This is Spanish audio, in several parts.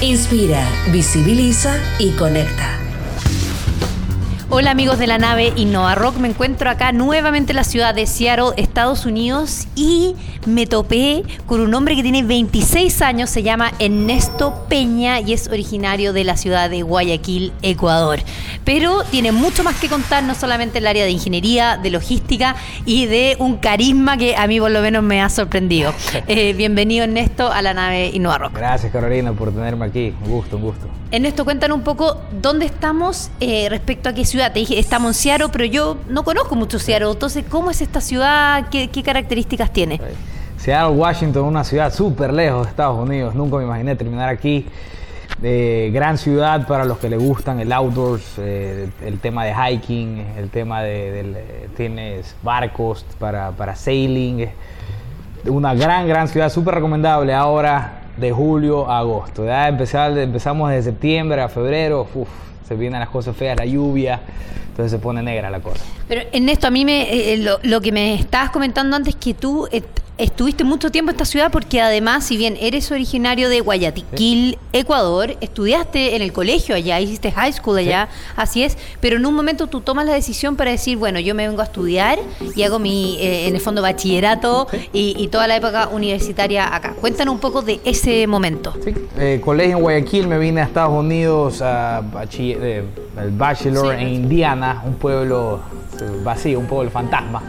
Inspira, visibiliza y conecta. Hola amigos de la nave Innova Rock, me encuentro acá nuevamente en la ciudad de Seattle, Estados Unidos y me topé con un hombre que tiene 26 años, se llama Ernesto Peña y es originario de la ciudad de Guayaquil, Ecuador. Pero tiene mucho más que contar, no solamente en el área de ingeniería, de logística y de un carisma que a mí por lo menos me ha sorprendido. Eh, bienvenido Ernesto a la nave Innova Rock. Gracias Carolina por tenerme aquí, un gusto, un gusto. Ernesto, cuéntanos un poco dónde estamos eh, respecto a qué ciudad. Te dije, estamos en Seattle, pero yo no conozco mucho Seattle. Entonces, ¿cómo es esta ciudad? ¿Qué, características tiene? Seattle, Washington, una ciudad súper lejos de Estados Unidos. Nunca me imaginé terminar aquí. Eh, gran ciudad para los que le gustan el outdoors, eh, el tema de hiking, el tema de, tienes barcos para, para sailing. Una gran, gran ciudad, súper recomendable. Ahora de julio a agosto. Ya empezamos de septiembre a febrero, se vienen las cosas feas, la lluvia, entonces se pone negra la cosa. Pero en esto, a mí me, eh, lo, lo, que me estabas comentando antes, que tú estuviste mucho tiempo en esta ciudad porque además, si bien eres originario de Guayaquil, Ecuador, estudiaste en el colegio allá, hiciste high school allá, así es, pero en un momento tú tomas la decisión para decir, bueno, yo me vengo a estudiar y hago mi, eh, en el fondo, bachillerato y, toda la época universitaria acá. Cuéntanos un poco de ese momento. Sí, eh, colegio en Guayaquil, me vine a Estados Unidos a eh, el bachelor en Indiana, un pueblo vacío, un pueblo fantasma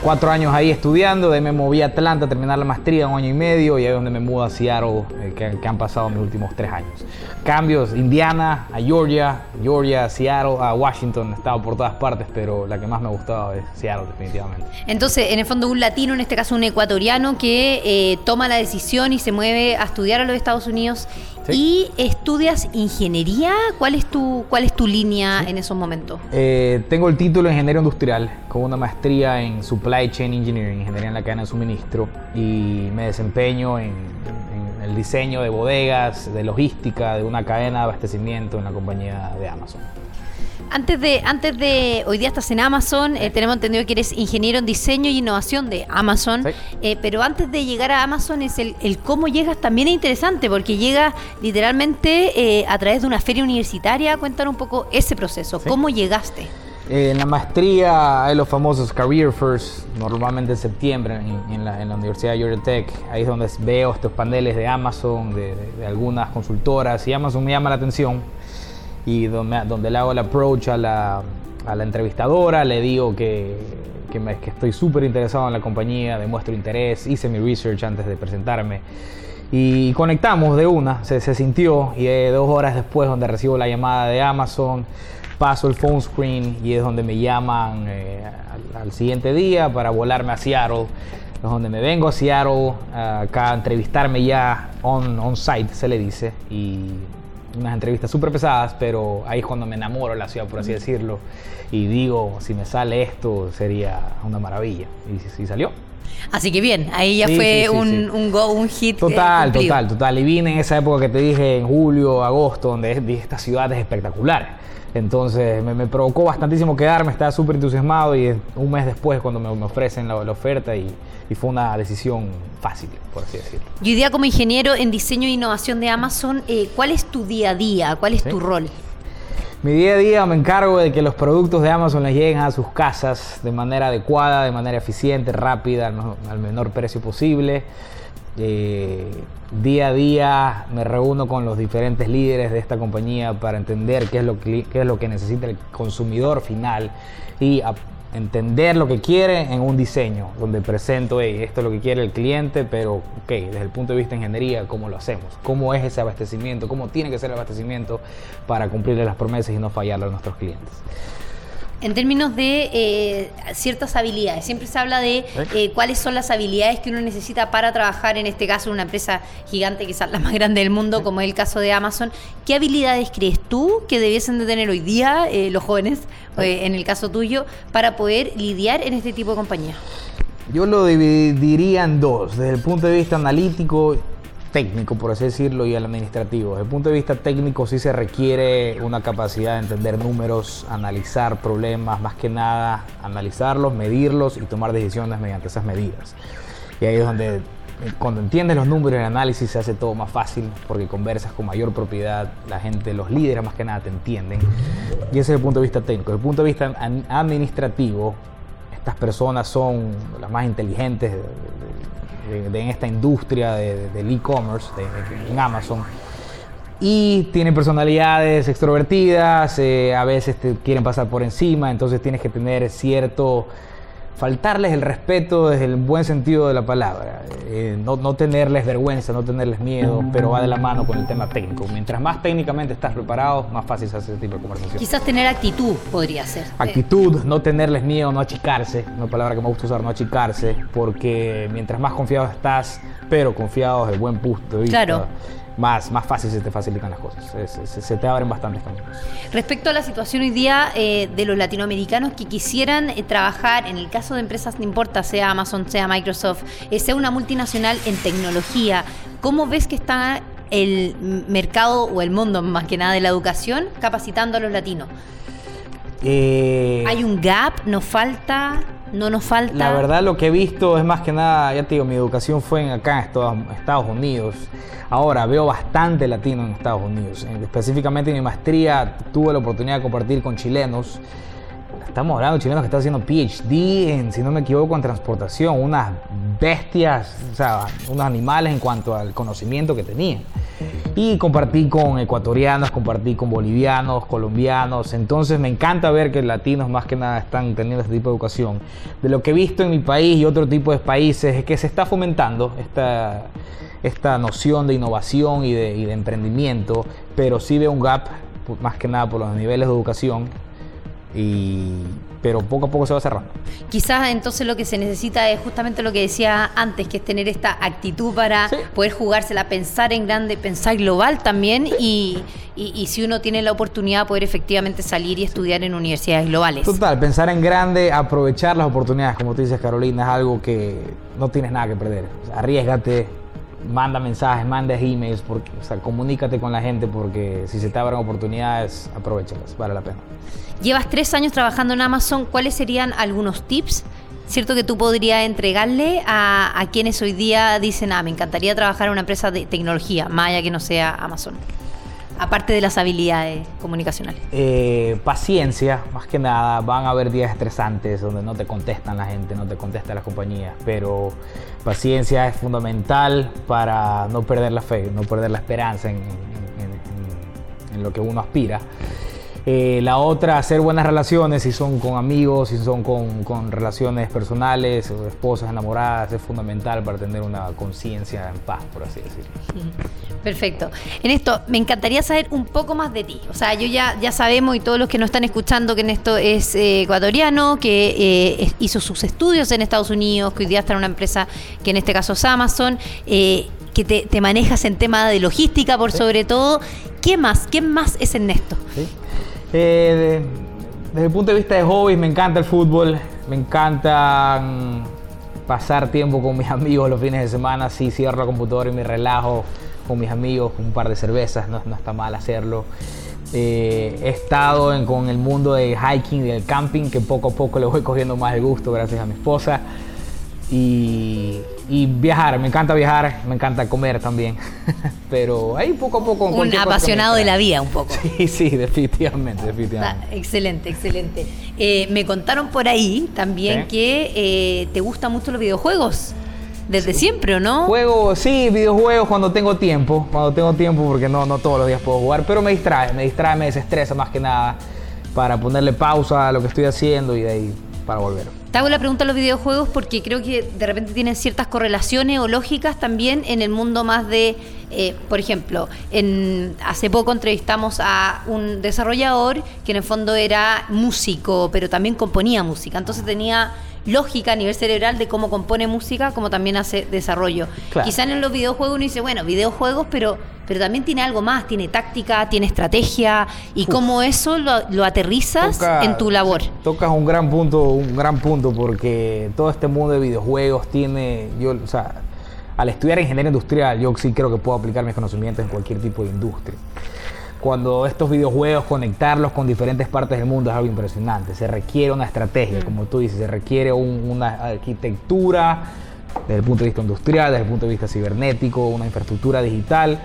cuatro años ahí estudiando, de ahí me moví a Atlanta a terminar la maestría, un año y medio, y ahí es donde me mudo a Seattle, eh, que, han pasado mis últimos tres años. Cambios, Indiana, a Georgia, Georgia, Seattle, a Washington, he estado por todas partes, pero la que más me ha gustado es Seattle, definitivamente. Entonces, en el fondo, un latino, en este caso un ecuatoriano, que eh, toma la decisión y se mueve a estudiar a los Estados Unidos ¿Y estudias ingeniería? ¿Cuál es tu, cuál es tu línea en esos momentos? Eh, tengo el título de ingeniero industrial con una maestría en Supply Chain Engineering, ingeniería en la cadena de suministro, y me desempeño en, en el diseño de bodegas, de logística, de una cadena de abastecimiento en la compañía de Amazon. Antes de, antes de, hoy día estás en Amazon, eh, tenemos entendido que eres ingeniero en diseño y innovación de Amazon, eh, pero antes de llegar a Amazon es el, cómo llegas también es interesante, porque llegas literalmente eh, a través de una feria universitaria. Cuéntanos un poco ese proceso, ¿cómo llegaste? En la maestría hay los famosos Career First, normalmente en septiembre en, la, Universidad de Georgia Tech. Ahí es donde veo estos paneles de Amazon, de, de algunas consultoras, y Amazon me llama la atención y donde, le hago el approach a la, a la entrevistadora, le digo que, que, me, que estoy súper interesado en la compañía, demuestro interés, hice mi research antes de presentarme. Y conectamos de una, se, se sintió y dos horas después donde recibo la llamada de Amazon, paso el phone screen y es donde me llaman eh, al, siguiente día para volarme a Seattle, es donde me vengo a Seattle acá a entrevistarme ya on, on site, se le dice, y unas entrevistas súper pesadas, pero ahí es cuando me enamoro de la ciudad, por así decirlo, y digo, si me sale esto, sería una maravilla. Y si salió. Así que bien, ahí ya fue un, un, go, un hit. Total, total, total. Y vine en esa época que te dije, en julio, agosto, donde dije, esta ciudad es espectacular. Entonces me, provocó bastantísimo quedarme, estaba súper entusiasmado y un mes después cuando me, ofrecen la, oferta y, fue una decisión fácil, por así decirlo. Y hoy día como ingeniero en diseño e innovación de Amazon, eh, ¿cuál es tu día a día? ¿Cuál es tu rol? Mi día a día me encargo de que los productos de Amazon les lleguen a sus casas de manera adecuada, de manera eficiente, rápida, al menor precio posible. Eh, día a día me reúno con los diferentes líderes de esta compañía para entender qué es lo que, es lo que necesita el consumidor final y entender lo que quiere en un diseño, donde presento, esto es lo que quiere el cliente, pero ok, desde el punto de vista de ingeniería, ¿cómo lo hacemos? ¿Cómo es ese abastecimiento? ¿Cómo tiene que ser el abastecimiento para cumplirle las promesas y no fallarle a nuestros clientes? En términos de eh, ciertas habilidades, siempre se habla de eh, cuáles son las habilidades que uno necesita para trabajar, en este caso, en una empresa gigante, quizás la más grande del mundo, como es el caso de Amazon. ¿Qué habilidades crees tú que debiesen de tener hoy día eh, los jóvenes, en el caso tuyo, para poder lidiar en este tipo de compañía? Yo lo dividiría en dos, desde el punto de vista analítico técnico, por así decirlo, y el administrativo. Desde el punto de vista técnico sí se requiere una capacidad de entender números, analizar problemas, más que nada analizarlos, medirlos y tomar decisiones mediante esas medidas. Y ahí es donde cuando entiendes los números y el análisis se hace todo más fácil porque conversas con mayor propiedad, la gente, los líderes más que nada te entienden. Y ese es el punto de vista técnico. Desde el punto de vista administrativo, estas personas son las más inteligentes de, en esta industria del e-commerce, en Amazon. Y tienen personalidades extrovertidas, eh, a veces te quieren pasar por encima, entonces tienes que tener cierto faltarles el respeto desde el buen sentido de la palabra, eh, no, no, tenerles vergüenza, no tenerles miedo, pero va de la mano con el tema técnico. Mientras más técnicamente estás preparado, más fácil se hace ese tipo de conversación. Quizás tener actitud podría ser. Actitud, no tenerles miedo, no achicarse, una palabra que me gusta usar, no achicarse, porque mientras más confiado estás, pero confiado desde el buen punto de vista. Claro más, más fácil se te facilitan las cosas, se, te abren bastantes caminos. Respecto a la situación hoy día eh, de los latinoamericanos que quisieran eh, trabajar, en el caso de empresas, no importa, sea Amazon, sea Microsoft, eh, sea una multinacional en tecnología, ¿cómo ves que está el mercado o el mundo más que nada de la educación capacitando a los latinos? ¿Hay un gap? ¿Nos falta? ¿No nos falta? La verdad lo que he visto es más que nada, ya te digo, mi educación fue en acá en Estados Unidos. Ahora veo bastante latino en Estados Unidos. Específicamente en mi maestría tuve la oportunidad de compartir con chilenos. Estamos hablando de chilenos que están haciendo PhD en, si no me equivoco, en transportación. Unas bestias, o sea, unos animales en cuanto al conocimiento que tenían. Y compartí con ecuatorianos, compartí con bolivianos, colombianos. Entonces me encanta ver que latinos más que nada están teniendo este tipo de educación. De lo que he visto en mi país y otro tipo de países es que se está fomentando esta esta noción de innovación y de, emprendimiento, pero sí veo un gap más que nada por los niveles de educación y pero poco a poco se va cerrando. Quizás entonces lo que se necesita es justamente lo que decía antes, que es tener esta actitud para poder jugársela, pensar en grande, pensar global también y, y, si uno tiene la oportunidad poder efectivamente salir y estudiar en universidades globales. Total, pensar en grande, aprovechar las oportunidades, como tú dices Carolina, es algo que no tienes nada que perder. arriesgate, manda mensajes, manda emails, porque, o sea, comunícate con la gente porque si se te abren oportunidades, aprovechalas, vale la pena. Llevas tres años trabajando en Amazon, ¿cuáles serían algunos tips? ¿Cierto que tú podrías entregarle a, quienes hoy día dicen, ah, me encantaría trabajar en una empresa de tecnología, más allá que no sea Amazon? Aparte de las habilidades comunicacionales. Eh, paciencia, más que nada. Van a haber días estresantes donde no te contestan la gente, no te contestan las compañías, pero paciencia es fundamental para no perder la fe, no perder la esperanza en lo que uno aspira. Eh, la otra, hacer buenas relaciones, si son con amigos, si son con, relaciones personales, o esposas enamoradas, es fundamental para tener una conciencia en paz, por así decirlo. Perfecto. En esto, me encantaría saber un poco más de ti. O sea, yo ya, ya sabemos y todos los que nos están escuchando que en esto es eh, ecuatoriano, que eh, hizo sus estudios en Estados Unidos, que hoy día está en una empresa que en este caso es Amazon. que te, manejas en tema de logística por sobre todo. ¿Qué más? ¿Qué más es Ernesto? ¿Sí? Eh, desde el punto de vista de hobbies, me encanta el fútbol, me encanta pasar tiempo con mis amigos los fines de semana. Si cierro la computadora y me relajo con mis amigos, un par de cervezas, no, está mal hacerlo. Eh, he estado con el mundo de hiking y del camping, que poco a poco le voy cogiendo más el gusto gracias a mi esposa. Y, viajar, me encanta viajar, me encanta comer también. Pero ahí poco a poco. Un apasionado de la vida, un poco. Sí, sí, definitivamente, definitivamente. Ah, excelente, excelente. Eh, me contaron por ahí también que eh, te gustan mucho los videojuegos. Desde siempre, ¿o no? Juego, sí, videojuegos cuando tengo tiempo. Cuando tengo tiempo, porque no, no todos los días puedo jugar. Pero me distrae, me distrae, me desestresa más que nada. Para ponerle pausa a lo que estoy haciendo y de ahí para volver. Te hago la pregunta a los videojuegos porque creo que de repente tienen ciertas correlaciones o lógicas también en el mundo más de, eh, por ejemplo, en, hace poco entrevistamos a un desarrollador que en el fondo era músico, pero también componía música. Entonces tenía lógica a nivel cerebral de cómo compone música, como también hace desarrollo. Claro. Quizás en los videojuegos uno dice, bueno, videojuegos, pero, pero también tiene algo más, tiene táctica, tiene estrategia, y cómo eso lo, lo aterrizas Toca- en tu labor. Tocas un gran punto, un gran punto, porque todo este mundo de videojuegos tiene, yo, o sea, al estudiar ingeniería industrial, yo sí creo que puedo aplicar mis conocimientos en cualquier tipo de industria. Cuando estos videojuegos, conectarlos con diferentes partes del mundo es algo impresionante. Se requiere una estrategia, como tú dices, se requiere un- una arquitectura desde el punto de vista industrial, desde el punto de vista cibernético, una infraestructura digital,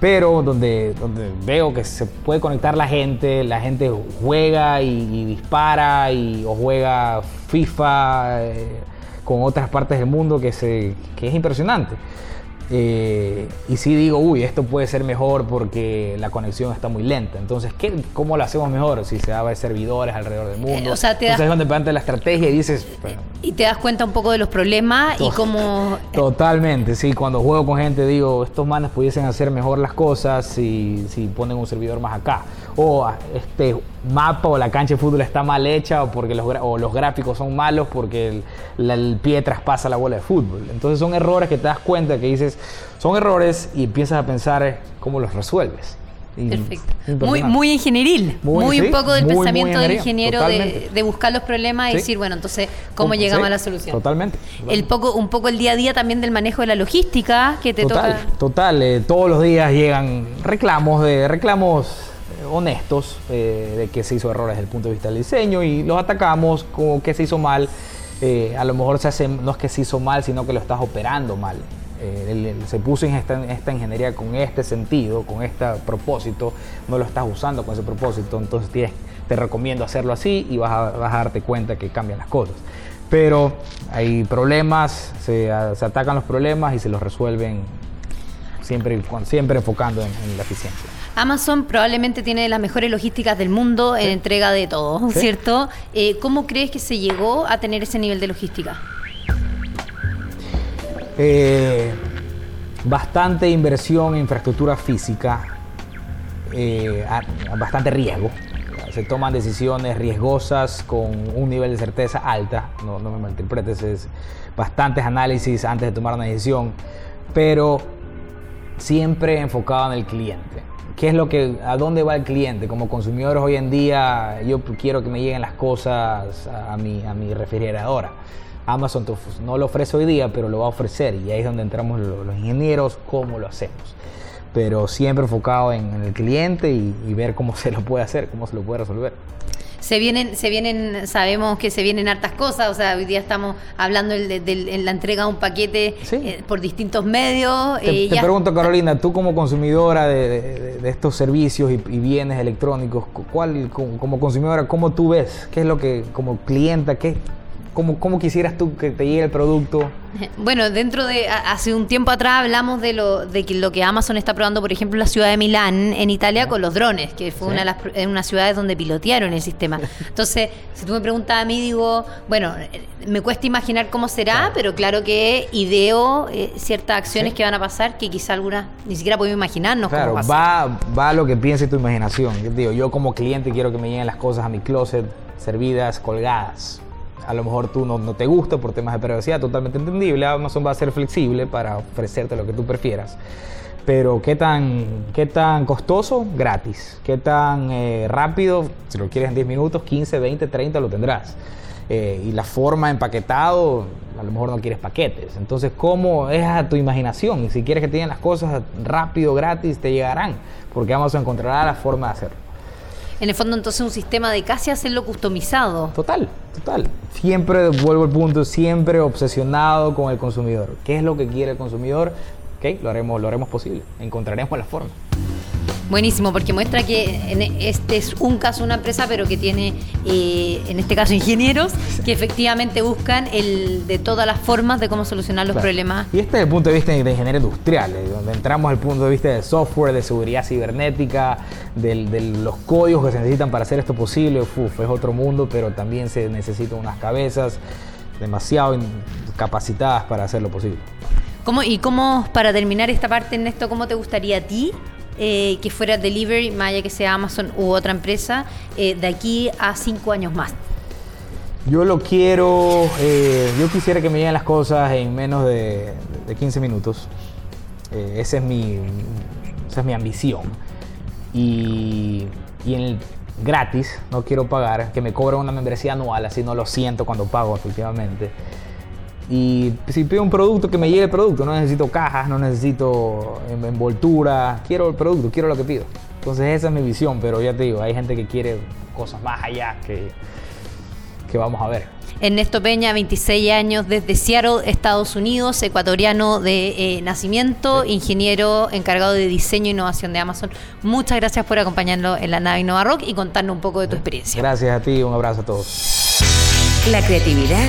pero donde, donde veo que se puede conectar la gente, la gente juega y, y dispara y, o juega FIFA eh, con otras partes del mundo que, se, que es impresionante. Eh, y sí digo, uy, esto puede ser mejor porque la conexión está muy lenta. Entonces, ¿qué, ¿cómo lo hacemos mejor? Si se habla de servidores alrededor del mundo. Eh, o sea, te Entonces das- es donde la estrategia y dices, "Pero, Y te das cuenta un poco de los problemas y cómo... Totalmente, sí. Cuando juego con gente digo, estos manes pudiesen hacer mejor las cosas si, si ponen un servidor más acá. O este mapa o la cancha de fútbol está mal hecha o, porque los, o los gráficos son malos porque el, la- el pie traspasa la bola de fútbol. Entonces son errores que te das cuenta que dices, son errores y empiezas a pensar cómo los resuelves. Y- Perfecto. Muy, muy ingenieril. Muy, Muy, un poco del muy, pensamiento del ingeniero de, de buscar los problemas y decir, bueno, entonces, ¿cómo llegamos a la solución? Totalmente. El poco, un poco el día a día también del manejo de la logística que te total, toca. total. eh, todos los días llegan reclamos de reclamos honestos eh, de que se hizo errores desde el punto de vista del diseño y los atacamos como que se hizo mal. Eh, a lo mejor se hace, no es que se hizo mal, sino que lo estás operando mal. Eh, se puso en esta, esta ingeniería con este sentido, con este propósito, no lo estás usando con ese propósito, entonces tienes- te recomiendo hacerlo así y vas a, vas a darte cuenta que cambian las cosas. Pero hay problemas, se, se atacan los problemas y se los resuelven siempre, con- siempre enfocando en, en la eficiencia. Amazon probablemente tiene las mejores logísticas del mundo en entrega de todo, Sí. ¿cierto? Eh, ¿Cómo crees que se llegó a tener ese nivel de logística? Eh, bastante inversión en infraestructura física, eh, a- a bastante riesgo. Se toman decisiones riesgosas con un nivel de certeza alta, no, no me malinterpretes, es bastantes análisis antes de tomar una decisión, pero siempre enfocado en el cliente. ¿Qué es lo que, a dónde va el cliente? Como consumidores hoy en día, yo quiero que me lleguen las cosas a mi, a mi refrigeradora. Amazon no lo ofrece hoy día, pero lo va a ofrecer y ahí es donde entramos lo- los ingenieros, cómo lo hacemos. Pero siempre enfocado en, el cliente y ver cómo se lo puede hacer, cómo se lo puede resolver. Se vienen, se vienen, sabemos que se vienen hartas cosas, o sea, hoy día estamos hablando del- del- en la entrega de un paquete Sí. eh, por distintos medios. Te, eh, te ya- pregunto, Carolina, tú como consumidora de, de- de estos servicios y, y bienes electrónicos, cu- ¿cuál, como, como consumidora, cómo tú ves? ¿Qué es lo que, como clienta, qué, cómo, cómo quisieras tú que te llegue el producto? Bueno, dentro de hace un tiempo atrás hablamos de lo de que lo que Amazon está probando, por ejemplo, en la ciudad de Milán, en Italia, con los drones, que fue Sí. una de las en unas ciudades donde pilotearon el sistema. Entonces, si tú me preguntas a mí, digo, bueno, me cuesta imaginar cómo será, Claro. pero claro que ideo eh, ciertas acciones Sí. que van a pasar que quizá algunas ni siquiera podemos imaginarnos Claro, cómo va va, va a lo que piense tu imaginación. Yo digo, yo como cliente quiero que me lleguen las cosas a mi closet servidas, colgadas. A lo mejor tú no, no te gusta por temas de privacidad, totalmente entendible. Amazon va a ser flexible para ofrecerte lo que tú prefieras. Pero ¿qué tan, qué tan costoso? Gratis. ¿Qué tan eh, rápido? Si lo quieres en 10 minutos, 15, 20, 30 lo tendrás. Eh, y la forma empaquetado, a lo mejor no quieres paquetes. Entonces, ¿cómo es a tu imaginación? Y si quieres que te lleguen las cosas rápido, gratis, te llegarán. Porque Amazon encontrará la forma de hacerlo. En el fondo, entonces, un sistema de casi hacerlo customizado. Total, total. Siempre vuelvo al punto, siempre obsesionado con el consumidor. ¿Qué es lo que quiere el consumidor? Ok, lo haremos, lo haremos posible. Encontraremos la forma. Buenísimo, porque muestra que este es un caso una empresa, pero que tiene, eh, en este caso, ingenieros que efectivamente buscan el de todas las formas de cómo solucionar los Claro. problemas. Y este es el punto de vista de ingeniería industrial, eh, donde entramos al punto de vista de software, de seguridad cibernética, de los códigos que se necesitan para hacer esto posible. Uf, es otro mundo, pero también se necesitan unas cabezas. demasiado capacitadas para hacer lo posible. ¿Cómo, y cómo, para terminar esta parte, Ernesto, cómo te gustaría a ti eh, que fuera Delivery, allá que sea Amazon u otra empresa, eh, de aquí a cinco años más? Yo lo quiero, eh, yo quisiera que me lleguen las cosas en menos de, 15 minutos. esa, es mi, esa es mi ambición. Y, y en el gratis, no quiero pagar, que me cobren una membresía anual, así no lo siento cuando pago efectivamente. Y si pido un producto, que me llegue el producto. No necesito cajas, no necesito envoltura. Quiero el producto, quiero lo que pido. Entonces esa es mi visión, pero ya te digo, hay gente que quiere cosas más allá que, que vamos a ver. Ernesto Peña, 26 años, desde Seattle, Estados Unidos, ecuatoriano de eh, nacimiento, ingeniero encargado de diseño e innovación de Amazon. Muchas gracias por acompañarnos en la nave Innova Rock y contarnos un poco de tu experiencia. Gracias a ti, un abrazo a todos. La creatividad